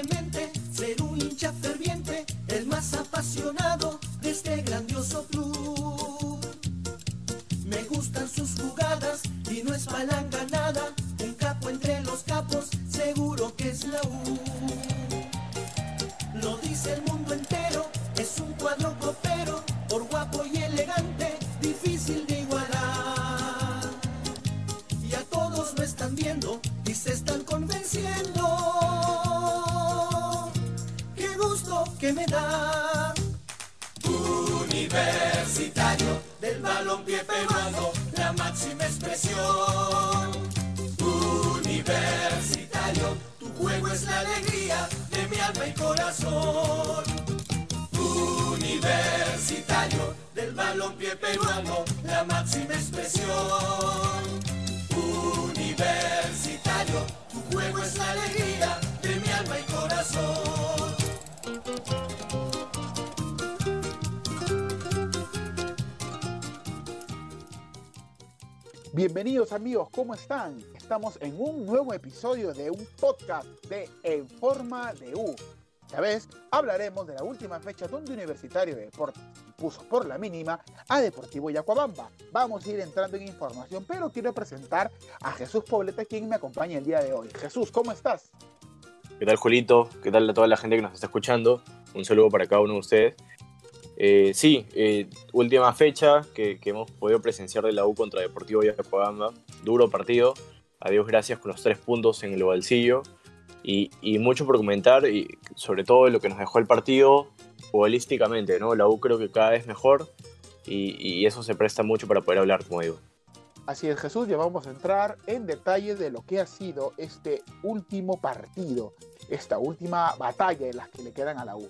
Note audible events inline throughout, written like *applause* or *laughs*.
simplemente balompié peruano, la máxima expresión. Universitario, tu juego es la alegría de mi alma y corazón. Universitario del balompié peruano, la máxima expresión. Universitario, tu juego es la alegría de mi alma y corazón. Bienvenidos amigos, ¿cómo están? Estamos en un nuevo episodio de un podcast de En Forma de U. Esta vez hablaremos de la última fecha donde Universitario de Deportes puso por la mínima a Deportivo Yacuabamba. Vamos a ir entrando en información, pero quiero presentar a Jesús Poblete, quien me acompaña el día de hoy. Jesús, ¿cómo estás? ¿Qué tal, Julito? ¿Qué tal a toda la gente que nos está escuchando? Un saludo para cada uno de ustedes. Eh, sí, eh, última fecha que, hemos podido presenciar de la U contra Deportivo Yacuabamba. Duro partido. Adiós, gracias con los tres puntos en el bolsillo. Y, mucho por comentar, y sobre todo lo que nos dejó el partido futbolísticamente. ¿no? La U creo que cada vez mejor y, y eso se presta mucho para poder hablar, como digo. Así es, Jesús, ya vamos a entrar en detalles de lo que ha sido este último partido, esta última batalla de las que le quedan a la U.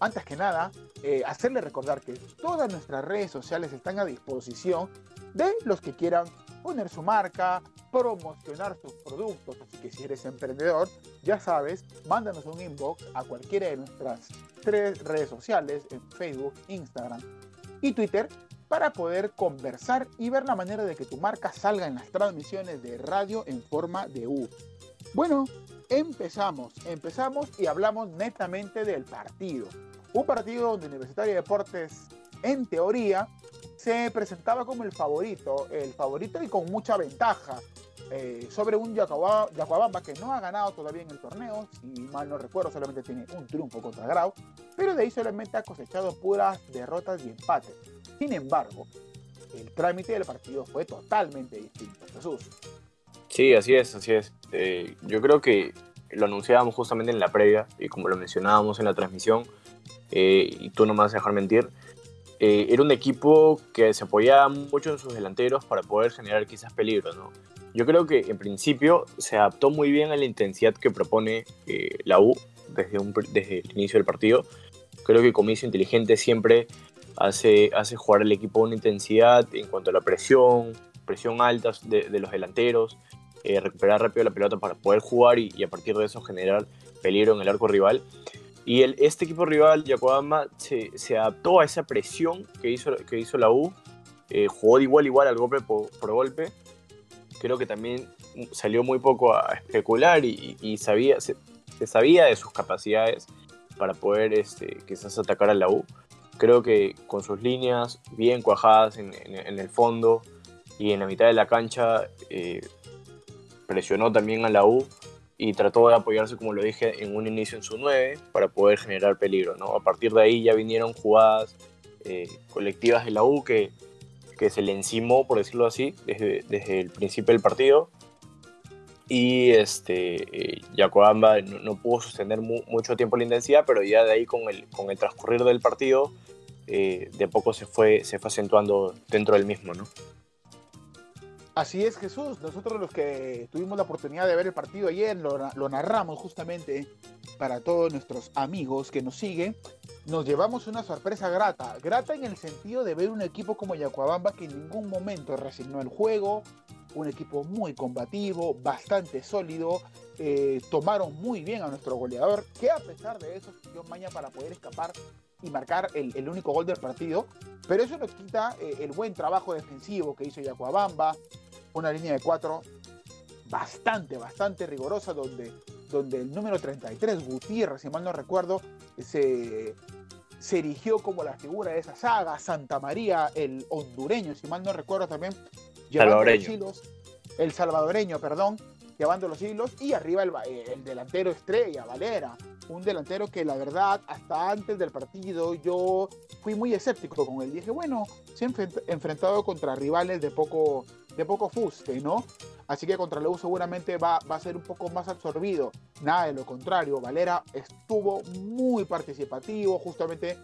Antes que nada, eh, hacerle recordar que todas nuestras redes sociales están a disposición de los que quieran poner su marca, promocionar sus productos. Así que si eres emprendedor, ya sabes, mándanos un inbox a cualquiera de nuestras tres redes sociales, en Facebook, Instagram y Twitter, para poder conversar y ver la manera de que tu marca salga en las transmisiones de radio en forma de U. Bueno, empezamos, empezamos y hablamos netamente del partido. Un partido donde Universitario de Deportes, en teoría, se presentaba como el favorito, el favorito y con mucha ventaja eh, sobre un Yacuabamba que no ha ganado todavía en el torneo, si mal no recuerdo, solamente tiene un triunfo contra Grau, pero de ahí solamente ha cosechado puras derrotas y empates. Sin embargo, el trámite del partido fue totalmente distinto. Jesús. Sí, así es, así es. Eh, yo creo que lo anunciábamos justamente en la previa y como lo mencionábamos en la transmisión, eh, y tú no me vas a dejar mentir, eh, era un equipo que se apoyaba mucho en sus delanteros para poder generar quizás peligro, ¿no? Yo creo que en principio se adaptó muy bien a la intensidad que propone eh, la U desde, un, desde el inicio del partido. Creo que Comiso Inteligente siempre hace, hace jugar al equipo una intensidad en cuanto a la presión, presión alta de, de los delanteros, eh, recuperar rápido la pelota para poder jugar y, y, a partir de eso generar peligro en el arco rival. Y este equipo rival, Yacuabamba, se, adaptó a esa presión que hizo, que hizo la U, eh, jugó de igual igual al golpe por, golpe. Creo que también salió muy poco a especular y, sabía, se, sabía de sus capacidades para poder este, quizás atacar a la U. Creo que con sus líneas bien cuajadas en el fondo y en la mitad de la cancha, eh, presionó también a la U y trató de apoyarse, como lo dije, en un inicio en su 9 para poder generar peligro. ¿no? A partir de ahí ya vinieron jugadas eh, colectivas de la U que, que, se le encimó, por decirlo así, desde, desde el principio del partido. Y este, eh, Yacoamba no, no, pudo sostener mu mucho tiempo la intensidad, pero ya de ahí con el, con el transcurrir del partido, eh, de poco se fue, se fue acentuando dentro del mismo. ¿no? Así es, Jesús. Nosotros los que tuvimos la oportunidad de ver el partido ayer, lo, narramos justamente para todos nuestros amigos que nos siguen. Nos llevamos una sorpresa grata. Grata en el sentido de ver un equipo como Yacuabamba que en ningún momento resignó el juego. Un equipo muy combativo, bastante sólido. Eh, tomaron muy bien a nuestro goleador, que a pesar de eso dio maña para poder escapar y marcar el, único gol del partido. Pero eso no quita eh, el buen trabajo defensivo que hizo Yacuabamba, una línea de cuatro bastante, bastante rigurosa, donde donde el número 33, Gutiérrez, si mal no recuerdo, se, se erigió como la figura de esa saga, Santa María, el hondureño, si mal no recuerdo también, llevando los hilos, el salvadoreño, perdón, llevando los hilos, y arriba el, el, delantero estrella, Valera, un delantero que la verdad, hasta antes del partido, yo fui muy escéptico con él. Dije, bueno, se ha enfrentado contra rivales de poco, de poco fuste, ¿no? Así que contra Leu seguramente va, va a ser un poco más absorbido. Nada de lo contrario, Valera estuvo muy participativo, justamente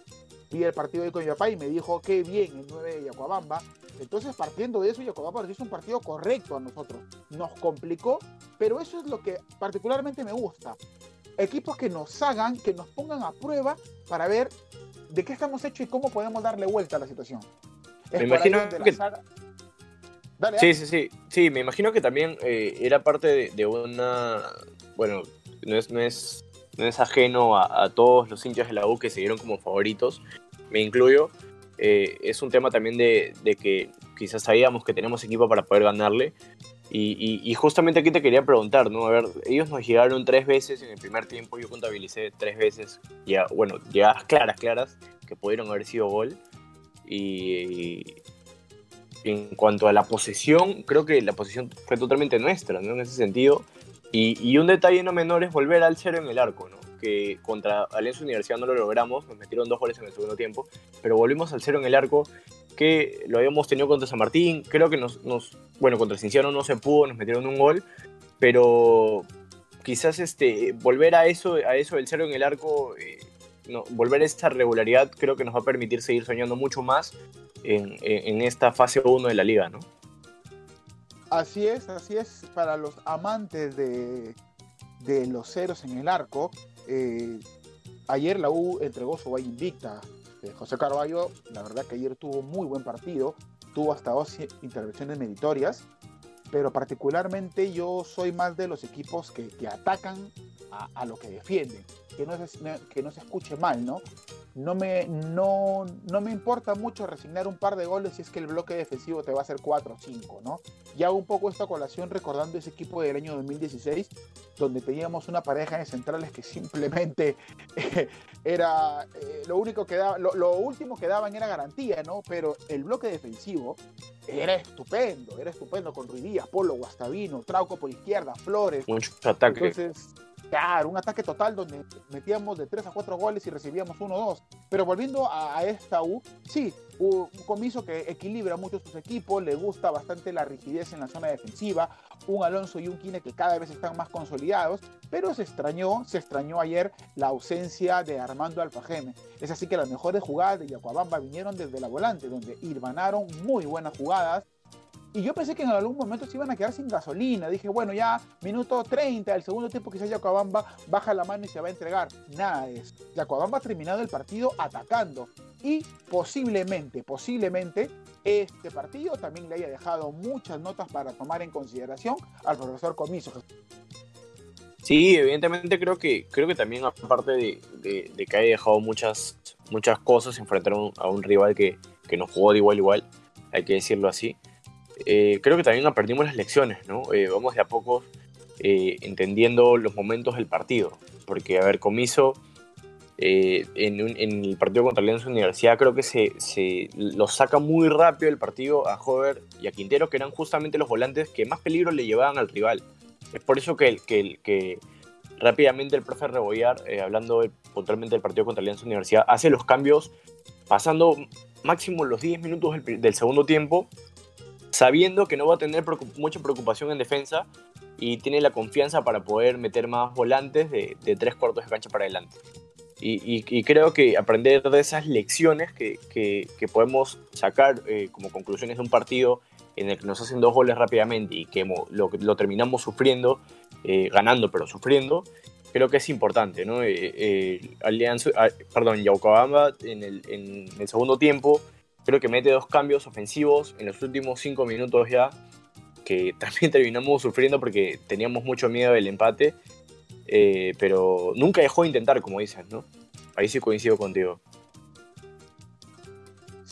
vi el partido de con y me dijo qué bien el 9 de Yacuabamba. Entonces, partiendo de eso, Yacuabamba nos hizo un partido correcto a nosotros. Nos complicó, pero eso es lo que particularmente me gusta. Equipos que nos hagan, que nos pongan a prueba para ver de qué estamos hechos y cómo podemos darle vuelta a la situación. me imagino que... sí, sí, sí. Sí, me imagino que también eh, era parte de, una. Bueno, no es, no es, no es ajeno a, todos los hinchas de la U que se dieron como favoritos, me incluyo. Eh, es un tema también de, que quizás sabíamos que tenemos equipo para poder ganarle. Y, justamente aquí te quería preguntar, ¿no? A ver, ellos nos llegaron tres veces en el primer tiempo, yo contabilicé tres veces, ya, bueno, llegadas claras, claras, que pudieron haber sido gol. Y, en cuanto a la posesión, creo que la posesión fue totalmente nuestra, ¿no? En ese sentido. Y, un detalle no menor es volver al cero en el arco, ¿no? Que contra Alianza Universidad no lo logramos, nos metieron dos goles en el segundo tiempo, pero volvimos al cero en el arco, que lo habíamos tenido contra San Martín, creo que nos, nos bueno, contra Cinciano no se pudo, nos metieron un gol, pero quizás este, volver a eso, a eso del cero en el arco, eh, no, volver a esta regularidad creo que nos va a permitir seguir soñando mucho más en, esta fase 1 de la liga, ¿no? Así es, así es. Para los amantes de, los ceros en el arco, eh, ayer la U entregó su valla invicta. Eh, José Carballo, la verdad que ayer tuvo muy buen partido, tuvo hasta dos intervenciones meritorias, pero particularmente yo soy más de los equipos que, atacan a, lo que defienden, que no, que no se escuche mal, ¿no? no me, no, no me importa mucho resignar un par de goles si es que el bloque defensivo te va a hacer 4 o 5, ¿no? Y hago un poco esta colación recordando ese equipo del año 2016, donde teníamos una pareja de centrales que simplemente era eh, lo único que daba, lo, último que daban era garantía, ¿no? Pero el bloque defensivo era estupendo, era estupendo con Ruidías, Polo, Guastavino, Trauco por izquierda, Flores. Mucho ataque. Entonces, Claro, un ataque total donde metíamos de 3 a 4 goles y recibíamos 1 o 2. Pero volviendo a, esta U, sí, un comiso que equilibra mucho sus equipos, le gusta bastante la rigidez en la zona defensiva, un Alonso y un Kine que cada vez están más consolidados, pero se extrañó, se extrañó ayer la ausencia de Armando Alfajeme. Es así que las mejores jugadas de Yacuabamba vinieron desde la volante, donde irvanaron muy buenas jugadas, y yo pensé que en algún momento se iban a quedar sin gasolina. Dije, bueno, ya minuto 30 del segundo tiempo quizás Yacuabamba baja la mano y se va a entregar. Nada de eso. Yacuabamba ha terminado el partido atacando. Y posiblemente, posiblemente, este partido también le haya dejado muchas notas para tomar en consideración al profesor Comiso. Sí, evidentemente creo que, creo que también aparte de, que haya dejado muchas, muchas cosas, enfrentar a un, rival que, que nos jugó de igual igual, hay que decirlo así eh, creo que también aprendimos las lecciones, ¿no? Eh, vamos de a poco eh, entendiendo los momentos del partido, porque, a ver, Comiso, en, el partido contra Alianza Universidad, creo que se, lo saca muy rápido el partido a Hover y a Quintero, que eran justamente los volantes que más peligro le llevaban al rival. Es por eso que, que, rápidamente el profe Rebollar, hablando puntualmente del partido contra Alianza Universidad, hace los cambios pasando máximo los 10 minutos del segundo tiempo sabiendo que no va a tener mucha preocupación en defensa y tiene la confianza para poder meter más volantes de, tres cuartos de cancha para adelante. Y, creo que aprender de esas lecciones que, podemos sacar eh, como conclusiones de un partido en el que nos hacen dos goles rápidamente y que lo, terminamos sufriendo, eh, ganando pero sufriendo, creo que es importante. ¿no? Eh, Alianza, ah, perdón, Yaucabamba en en el segundo tiempo Creo que mete dos cambios ofensivos en los últimos cinco minutos ya, que *laughs* también terminamos sufriendo porque teníamos mucho miedo del empate, eh, pero nunca dejó de intentar, como dices, ¿no? Ahí sí coincido contigo.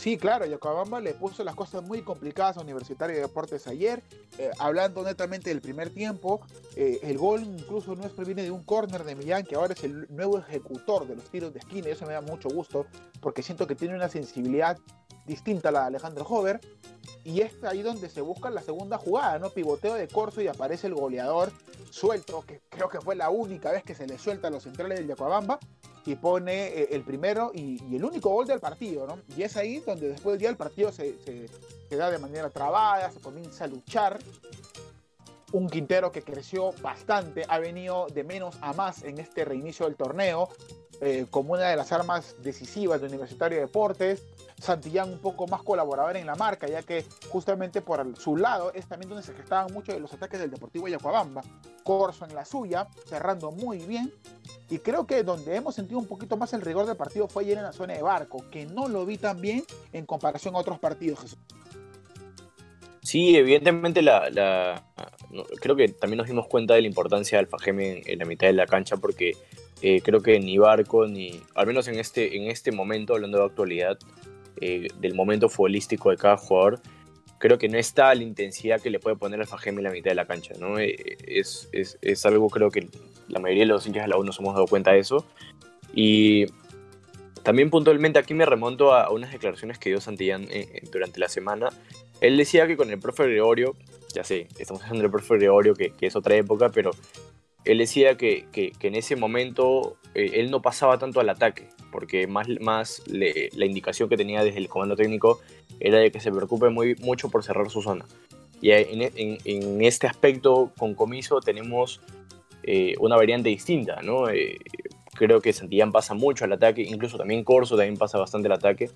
Sí, claro, Yacobamba le puso las cosas muy complicadas a Universitario de Deportes ayer. Eh, hablando netamente del primer tiempo, eh, el gol incluso no es proviene de un córner de Millán, que ahora es el nuevo ejecutor de los tiros de esquina, y eso me da mucho gusto, porque siento que tiene una sensibilidad distinta a la de Alejandro Hover. Y es ahí donde se busca la segunda jugada, ¿no? Pivoteo de Corso y aparece el goleador suelto, que creo que fue la única vez que se le suelta a los centrales del Yacobamba y pone eh, el primero y, el único gol del partido, ¿no? Y es ahí donde después ya el partido se, se, da de manera trabada, se comienza a luchar. Un Quintero que creció bastante, ha venido de menos a más en este reinicio del torneo, eh, como una de las armas decisivas de Universitario de Deportes. Santillán un poco más colaborador en la marca, ya que justamente por su lado es también donde se gestaban muchos de los ataques del Deportivo Yacuabamba. Corso en la suya, cerrando muy bien. Y creo que donde hemos sentido un poquito más el rigor del partido fue ayer en la zona de Barco, que no lo vi tan bien en comparación a otros partidos. Sí, evidentemente la, creo que también nos dimos cuenta de la importancia del Fajeme en, la mitad de la cancha porque eh, creo que ni Barco ni, al menos en este, en este momento, hablando de actualidad, eh, del momento futbolístico de cada jugador, creo que no está la intensidad que le puede poner el Fajeme en la mitad de la cancha. ¿no? Eh, es, es, es, algo, creo que la mayoría de los hinchas de la U nos hemos dado cuenta de eso. Y también puntualmente aquí me remonto a, unas declaraciones que dio Santillán eh, durante la semana. Él decía que con el profe Gregorio, ya sé, estamos hablando del profe Gregorio, que, que es otra época, pero él decía que, que, en ese momento él no pasaba tanto al ataque, porque más, más la indicación que tenía desde el comando técnico era de que se preocupe muy, mucho por cerrar su zona. Y en, este aspecto, con Comiso tenemos eh, una variante distinta, ¿no? Eh, creo que Santillán pasa mucho al ataque, incluso también Corso también pasa bastante al ataque.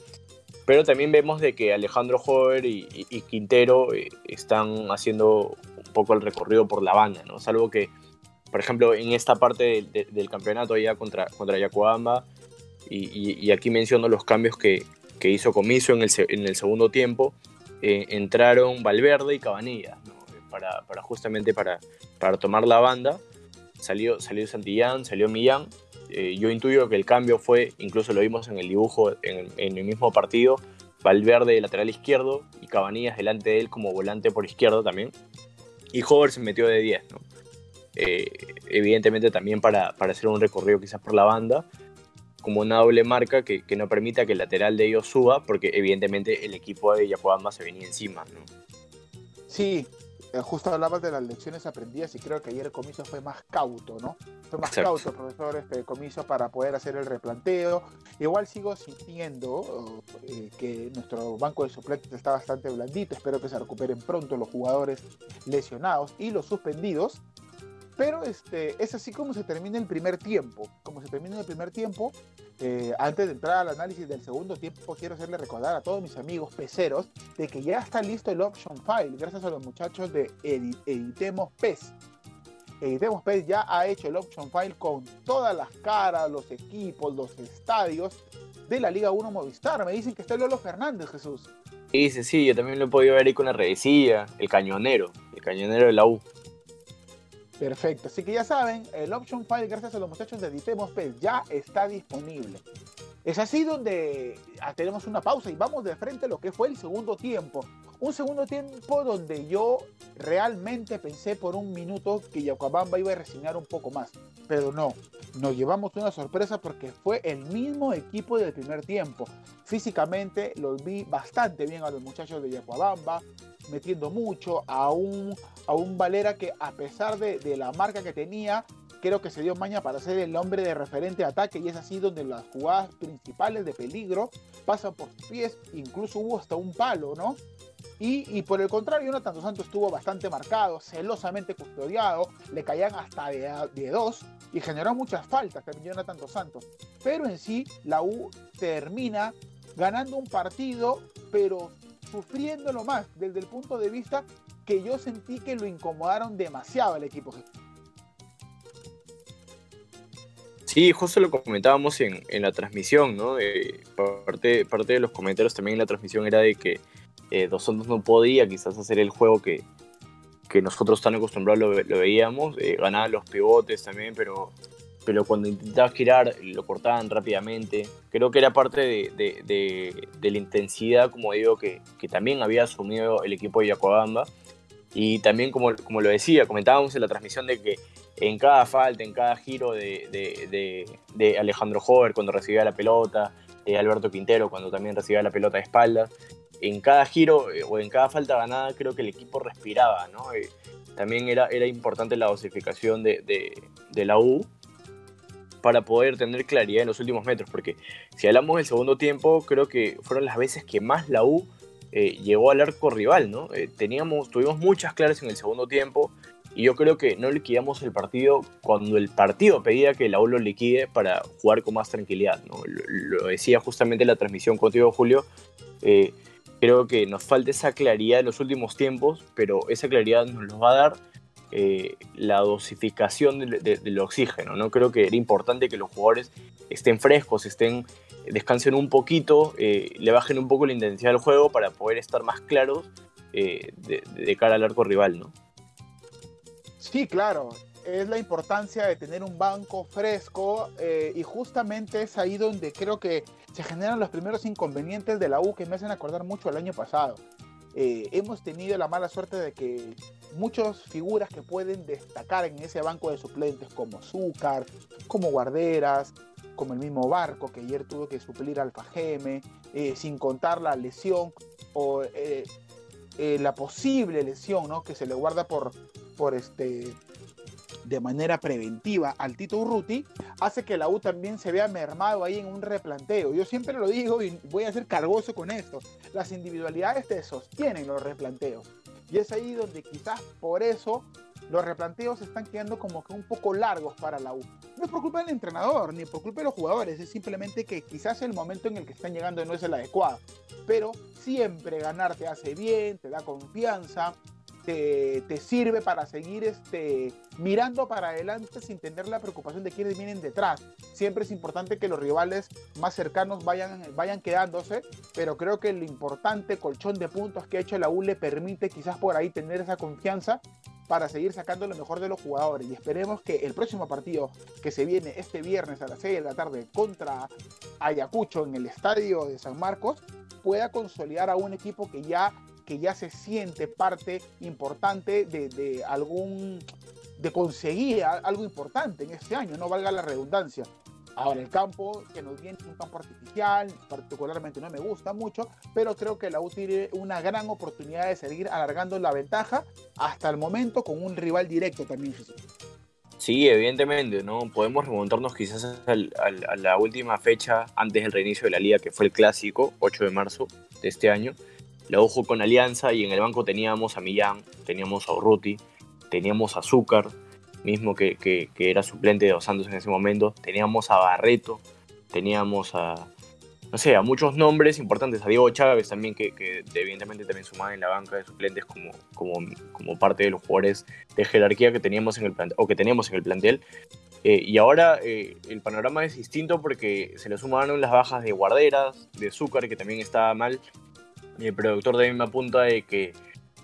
Pero también vemos de que Alejandro Jover y, Quintero eh, están haciendo un poco el recorrido por la banda, ¿no? Salvo que, por ejemplo, en esta parte del campeonato ya contra, contra Yacuamba, y, aquí menciono los cambios que, que hizo Comiso en el, en el segundo tiempo, eh, entraron Valverde y Cabanilla, para, para, justamente para, para tomar la banda. Salió, salió Santillán, salió Millán. Eh, yo intuyo que el cambio fue, incluso lo vimos en el dibujo en, el mismo partido, Valverde lateral izquierdo y Cabanillas delante de él como volante por izquierdo también. Y Hover se metió de 10, ¿no? Eh, evidentemente también para, para, hacer un recorrido quizás por la banda como una doble marca que, que, no permita que el lateral de ellos suba, porque evidentemente el equipo de Yacuamba se venía encima. Sí, justo hablabas de las lecciones aprendidas y creo que ayer comiso fue más cauto, ¿no? Fue más cauto, profesor, este comiso para poder hacer el replanteo. Igual sigo sintiendo eh, que nuestro banco de suplentes está bastante blandito. Espero que se recuperen pronto los jugadores lesionados y los suspendidos. Pero este, es así como se termina el primer tiempo. Como se termina el primer tiempo, eh, antes de entrar al análisis del segundo tiempo, quiero hacerle recordar a todos mis amigos peceros de que ya está listo el option file, gracias a los muchachos de Editemos PES. Editemos PES ya ha hecho el option file con todas las caras, los equipos, los estadios de la Liga 1 Movistar. Me dicen que está Lolo Fernández, Jesús. Sí, sí, yo también lo he podido ver ahí con la redecilla, el cañonero, el cañonero de la U. Perfecto, así que ya saben, el option file, gracias a los muchachos de Ditemos PES, ya está disponible. Es así donde ah, tenemos una pausa y vamos de frente a lo que fue el segundo tiempo. Un segundo tiempo donde yo realmente pensé por un minuto que Yacuabamba iba a resignar un poco más, pero no, nos llevamos una sorpresa porque fue el mismo equipo del primer tiempo. Físicamente los vi bastante bien a los muchachos de Yacuabamba, metiendo mucho, a un, a un Valera que a pesar de, de la marca que tenía, creo que se dio maña para ser el hombre de referente ataque y es así donde las jugadas principales de peligro pasan por sus pies, incluso hubo hasta un palo, ¿no? Y, por el contrario, Jonathan Santos estuvo bastante marcado, celosamente custodiado, le caían hasta de, de dos y generó muchas faltas también Jonathan Santos. Pero en sí, la U termina ganando un partido, pero sufriéndolo más desde el punto de vista que yo sentí que lo incomodaron demasiado al equipo. Sí, justo lo comentábamos en, en la transmisión, ¿no? Parte, parte de los comentarios también en la transmisión era de que eh, Dos Santos no podía quizás hacer el juego que, que nosotros tan acostumbrados lo, lo veíamos, eh, ganaba los pivotes también, pero, pero cuando intentaba girar lo cortaban rápidamente. Creo que era parte de, la intensidad, como digo, que, también había asumido el equipo de Yacobamba. Y también, como, como lo decía, comentábamos en la transmisión de que en cada falta, en cada giro de, Alejandro Hover cuando recibía la pelota, de Alberto Quintero cuando también recibía la pelota de espaldas, en cada giro eh, o en cada falta ganada creo que el equipo respiraba, ¿no? Eh, también era, era importante la dosificación de, la U para poder tener claridad en los últimos metros, porque si hablamos del segundo tiempo, creo que fueron las veces que más la U eh, llegó al arco rival, ¿no? teníamos, tuvimos muchas claras en el segundo tiempo y yo creo que no liquidamos el partido cuando el partido pedía que la U lo liquide para jugar con más tranquilidad, ¿no? Lo, decía justamente en la transmisión contigo, Julio, creo que nos falta esa claridad en los últimos tiempos, pero esa claridad nos lo va a dar eh, la dosificación del oxígeno. ¿no? Creo que era importante que los jugadores estén frescos, estén, descansen un poquito, eh, le bajen un poco la intensidad del juego para poder estar más claros eh, de, cara al arco rival. ¿no? Sí, claro. Es la importancia de tener un banco fresco y justamente es ahí donde creo que se generan los primeros inconvenientes de la U que me hacen acordar mucho al año pasado. Hemos tenido la mala suerte de que muchas figuras que pueden destacar en ese banco de suplentes, como Zúcar, como Guarderas, como el mismo Barco, que ayer tuvo que suplir al Fajeme, eh, sin contar la lesión o eh, la posible lesión ¿no? que se le guarda por, por este, de manera preventiva al Tito Urruti, hace que la U también se vea mermado ahí en un replanteo. Yo siempre lo digo y voy a ser cargoso con esto. Las individualidades te sostienen los replanteos. Y es ahí donde quizás por eso los replanteos están quedando como que un poco largos para la U. No es por culpa del entrenador ni por culpa de los jugadores, es simplemente que quizás el momento en el que están llegando no es el adecuado. Pero siempre ganar te hace bien, te da confianza, te, sirve para seguir este, mirando para adelante sin tener la preocupación de quiénes vienen detrás. Siempre es importante que los rivales más cercanos vayan, vayan quedándose, pero creo que el importante colchón de puntos que ha hecho la U le permite quizás por ahí tener esa confianza para seguir sacando lo mejor de los jugadores. Y esperemos que el próximo partido que se viene este viernes a las 6 de la tarde contra Ayacucho en el estadio de San Marcos pueda consolidar a un equipo que ya que ya se siente parte importante de, algún, de conseguir algo importante en este año, no valga la redundancia. Ahora, el campo que nos viene es un campo artificial, particularmente no me gusta mucho, pero creo que la U tiene una gran oportunidad de seguir alargando la ventaja hasta el momento con un rival directo también. Sí, evidentemente, ¿no? Podemos remontarnos quizás a la última fecha antes del reinicio de la liga, que fue el clásico, 8 de marzo de este año, la ojo con Alianza y en el banco teníamos a Millán, teníamos a Urruti, teníamos a Azúcar, mismo que, que, era suplente de Dos Santos en ese momento, teníamos a Barreto, teníamos a, no sé, a muchos nombres importantes, a Diego Chávez también, que, que evidentemente también sumaba en la banca de suplentes como, como, como parte de los jugadores de jerarquía que teníamos en el plantel, o que teníamos en el plantel. Eh, y ahora eh, el panorama es distinto porque se le sumaron las bajas de Guarderas, de Azúcar, que también estaba mal, el productor también me apunta de que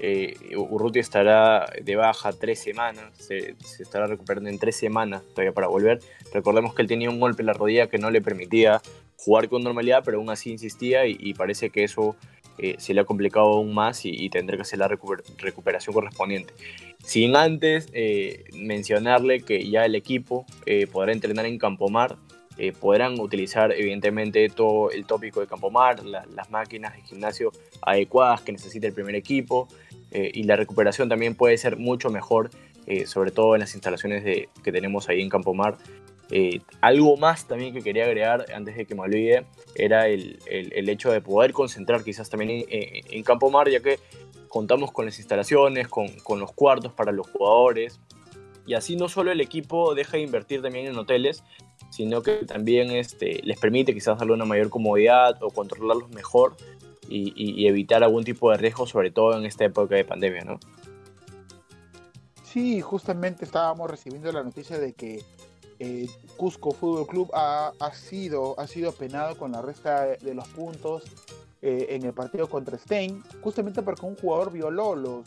eh, Urruti estará de baja tres semanas, se, estará recuperando en tres semanas todavía para volver. Recordemos que él tenía un golpe en la rodilla que no le permitía jugar con normalidad, pero aún así insistía y, parece que eso eh, se le ha complicado aún más y, tendrá que hacer la recuperación correspondiente. Sin antes eh, mencionarle que ya el equipo podrá entrenar en Campomar eh, podrán utilizar evidentemente todo el tópico de Campomar, las máquinas de gimnasio adecuadas que necesita el primer equipo eh, y la recuperación también puede ser mucho mejor, eh, sobre todo en las instalaciones de, que tenemos ahí en Campomar. algo más también que quería agregar antes de que me olvide era el, el, hecho de poder concentrar quizás también en, en, Campomar, ya que contamos con las instalaciones, con, con los cuartos para los jugadores, y así no solo el equipo deja de invertir también en hoteles, sino que también este, les permite quizás darle una mayor comodidad o controlarlos mejor y, evitar algún tipo de riesgo, sobre todo en esta época de pandemia, ¿no? Sí, justamente estábamos recibiendo la noticia de que eh, Cusco Fútbol Club ha, sido, ha sido penado con la resta de, los puntos eh, en el partido contra Stein, justamente porque un jugador violó los,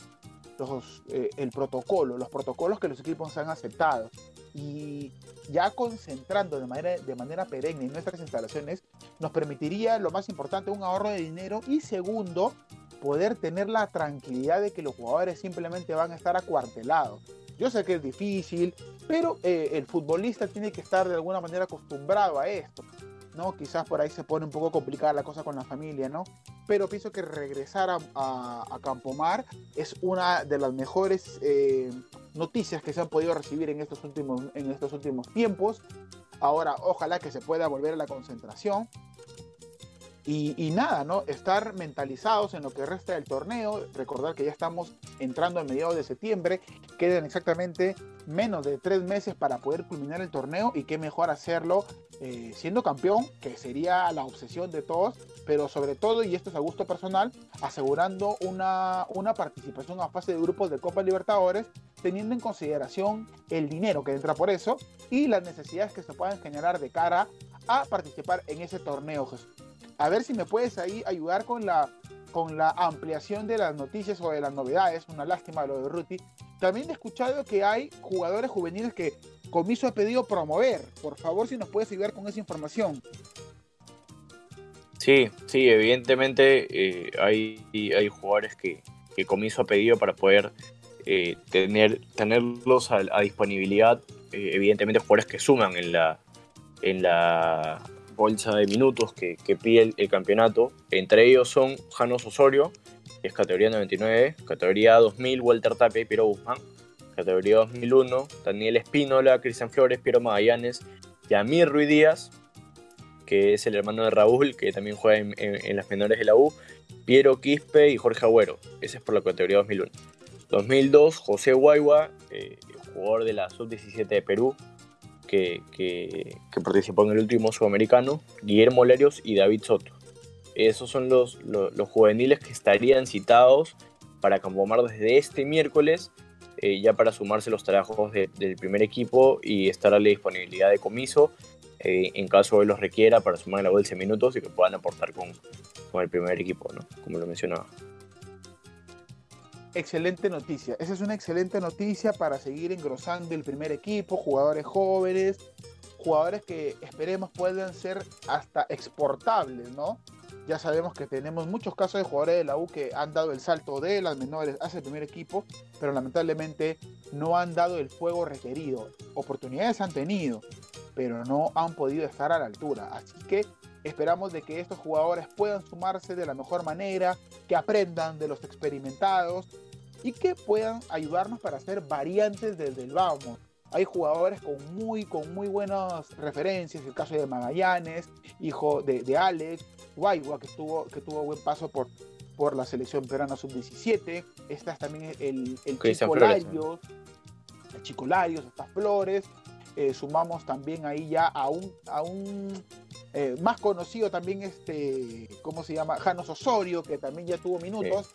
los, eh, el protocolo, los protocolos que los equipos han aceptado. Y ya concentrando de manera, de manera perenne en nuestras instalaciones, nos permitiría, lo más importante, un ahorro de dinero y segundo, poder tener la tranquilidad de que los jugadores simplemente van a estar acuartelados. Yo sé que es difícil, pero eh, el futbolista tiene que estar de alguna manera acostumbrado a esto. ¿no? Quizás por ahí se pone un poco complicada la cosa con la familia, ¿no? Pero pienso que regresar a, a, Campomar es una de las mejores eh, noticias que se han podido recibir en estos últimos, en estos últimos tiempos. Ahora, ojalá que se pueda volver a la concentración. Y, nada, ¿no? Estar mentalizados en lo que resta del torneo, recordar que ya estamos entrando a mediados de septiembre, quedan exactamente menos de tres meses para poder culminar el torneo y qué mejor hacerlo eh, siendo campeón, que sería la obsesión de todos, pero sobre todo, y esto es a gusto personal, asegurando una, una participación a fase de grupos de Copa Libertadores, teniendo en consideración el dinero que entra por eso y las necesidades que se puedan generar de cara a participar en ese torneo, Jesús. A ver si me puedes ahí ayudar con la, con la ampliación de las noticias o de las novedades. Una lástima lo de Ruti. También he escuchado que hay jugadores juveniles que Comiso ha pedido promover. Por favor, si nos puedes ayudar con esa información. Sí, sí, evidentemente eh, hay, hay jugadores que, Comiso ha pedido para poder eh, tener, tenerlos a, disponibilidad. Eh, evidentemente jugadores que suman en la, en la bolsa de minutos que, pide el, campeonato. Entre ellos son Janos Osorio, que es categoría 99, categoría 2000, Walter Tapia y Piero Guzmán, categoría 2001, Daniel Espínola, Cristian Flores, Piero Magallanes, Yamir Ruiz Díaz, que es el hermano de Raúl, que también juega en, las menores de la U, Piero Quispe y Jorge Agüero, ese es por la categoría 2001. 2002, José Guayua, eh, jugador de la Sub-17 de Perú, que, participó en el último sudamericano, Guillermo Lerios y David Soto. Esos son los, los, juveniles que estarían citados para Campomar desde este miércoles, eh, ya para sumarse los trabajos del primer equipo y estar a la disponibilidad de comiso eh, en caso de los requiera para sumar la bolsa de minutos y que puedan aportar con, con el primer equipo, ¿no? como lo mencionaba excelente noticia. Esa es una excelente noticia para seguir engrosando el primer equipo, jugadores jóvenes, jugadores que esperemos puedan ser hasta exportables, ¿no? Ya sabemos que tenemos muchos casos de jugadores de la U que han dado el salto de las menores hacia el primer equipo, pero lamentablemente no han dado el fuego requerido. Oportunidades han tenido, pero no han podido estar a la altura. Así que esperamos de que estos jugadores puedan sumarse de la mejor manera, que aprendan de los experimentados y que puedan ayudarnos para hacer variantes desde el vamos. Hay jugadores con muy, con muy buenas referencias, el caso de Magallanes, hijo de, de Alex, Guayua, que tuvo, que tuvo buen paso por, por la selección peruana sub-17. Está también el, el Chico Larios, el Chico Larios, estas flores. Eh, sumamos también ahí ya a un, a un eh, más conocido también, este, ¿cómo se llama? Janos Osorio, que también ya tuvo minutos.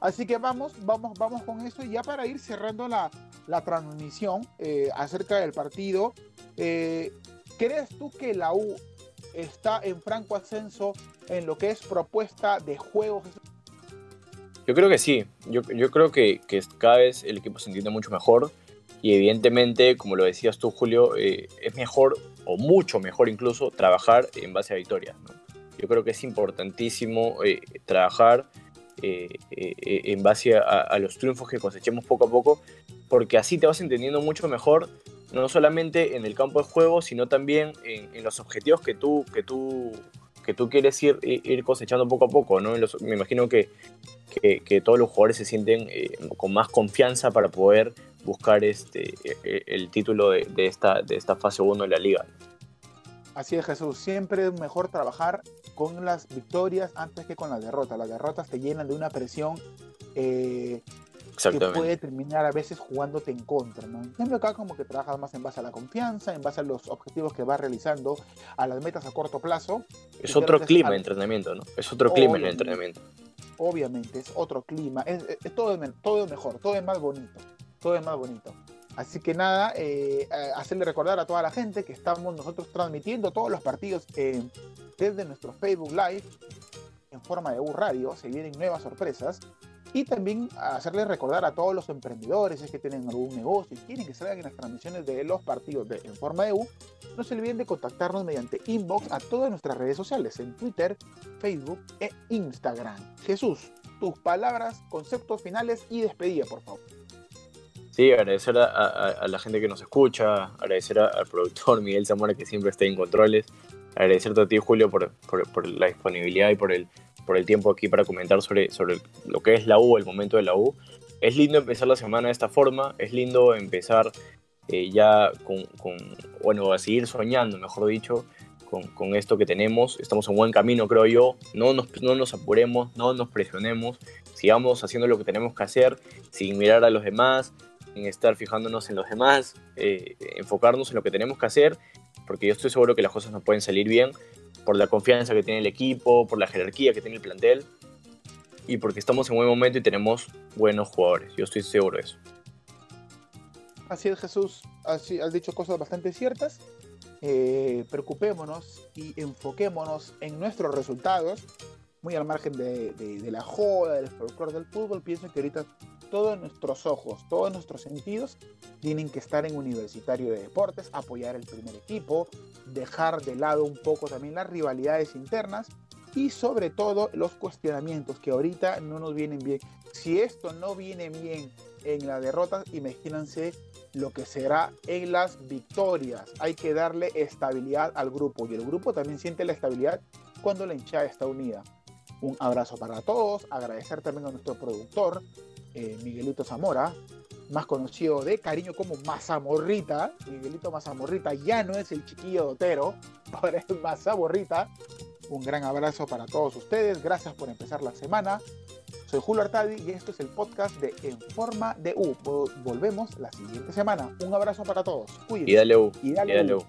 Así que vamos, vamos, vamos con eso y ya para ir cerrando la, transmisión eh, acerca del partido. Eh, ¿Crees tú que la U está en franco ascenso en lo que es propuesta de juego? Yo creo que sí, yo, creo que, cada vez el equipo se entiende mucho mejor y evidentemente, como lo decías tú Julio, eh, es mejor o mucho mejor incluso trabajar en base a victorias. Yo creo que es importantísimo trabajar eh, eh, eh, en base a, los triunfos que cosechemos poco a poco, porque así te vas entendiendo mucho mejor, no solamente en el campo de juego, sino también en, los objetivos que tú, que tú, que tú quieres ir, cosechando poco a poco. ¿no? me imagino que, que, todos los jugadores se sienten con más confianza para poder buscar este, el título de, esta, de esta fase 1 de la liga. Así es, Jesús. Siempre es mejor trabajar con las victorias antes que con las derrotas. Las derrotas te llenan de una presión eh, que puede terminar a veces jugándote en contra. ¿no? En cambio, acá como que trabajas más en base a la confianza, en base a los objetivos que vas realizando, a las metas a corto plazo. Es otro clima de entrenamiento, ¿no? Es otro clima en el entrenamiento. Obviamente, es otro clima. Es, todo, todo es mejor, todo es más bonito. Todo es más bonito. Así que nada, eh, hacerle recordar a toda la gente que estamos nosotros transmitiendo todos los partidos desde nuestro Facebook Live en forma de U Radio. Se vienen nuevas sorpresas. Y también hacerles recordar a todos los emprendedores es que tienen algún negocio y quieren que salgan en las transmisiones de los partidos en forma de U, no se olviden de contactarnos mediante inbox a todas nuestras redes sociales, en Twitter, Facebook e Instagram. Jesús, tus palabras, conceptos finales y despedida, por favor. Sí, agradecer a, la gente que nos escucha, agradecer al productor *laughs* Miguel Zamora que siempre está en controles, agradecerte a ti Julio por, por, la disponibilidad y por el, por el tiempo aquí para comentar sobre, sobre lo que es la U, el momento de la U. Es lindo empezar la semana de esta forma, es lindo empezar eh, ya con, con, bueno, a seguir soñando, mejor dicho, con, con, esto que tenemos. Estamos en buen camino, creo yo. No nos, no nos apuremos, no nos presionemos, sigamos haciendo lo que tenemos que hacer sin mirar a los demás, en estar fijándonos en los demás, eh, enfocarnos en lo que tenemos que hacer, porque yo estoy seguro que las cosas nos pueden salir bien por la confianza que tiene el equipo, por la jerarquía que tiene el plantel y porque estamos en buen momento y tenemos buenos jugadores. Yo estoy seguro de eso. Así es, Jesús. Así, has dicho cosas bastante ciertas. Eh, preocupémonos y enfoquémonos en nuestros resultados, muy al margen de, de la joda, del folclore del fútbol. Pienso que ahorita todos nuestros ojos, todos nuestros sentidos tienen que estar en Universitario de Deportes, apoyar el primer equipo, dejar de lado un poco también las rivalidades internas y sobre todo los cuestionamientos que ahorita no nos vienen bien. Si esto no viene bien en la derrota, imagínense lo que será en las victorias. Hay que darle estabilidad al grupo y el grupo también siente la estabilidad cuando la hinchada está unida. Un abrazo para todos, agradecer también a nuestro productor, eh, Miguelito Zamora, más conocido de cariño como Mazamorrita. Miguelito Mazamorrita ya no es el chiquillo dotero, *laughs* ahora es Mazamorrita. Un gran abrazo para todos ustedes, gracias por empezar la semana. Soy Julio Artadi y esto es el podcast de En Forma de U. Volvemos la siguiente semana. Un abrazo para todos. Cuídense. Y dale U. Y dale, U.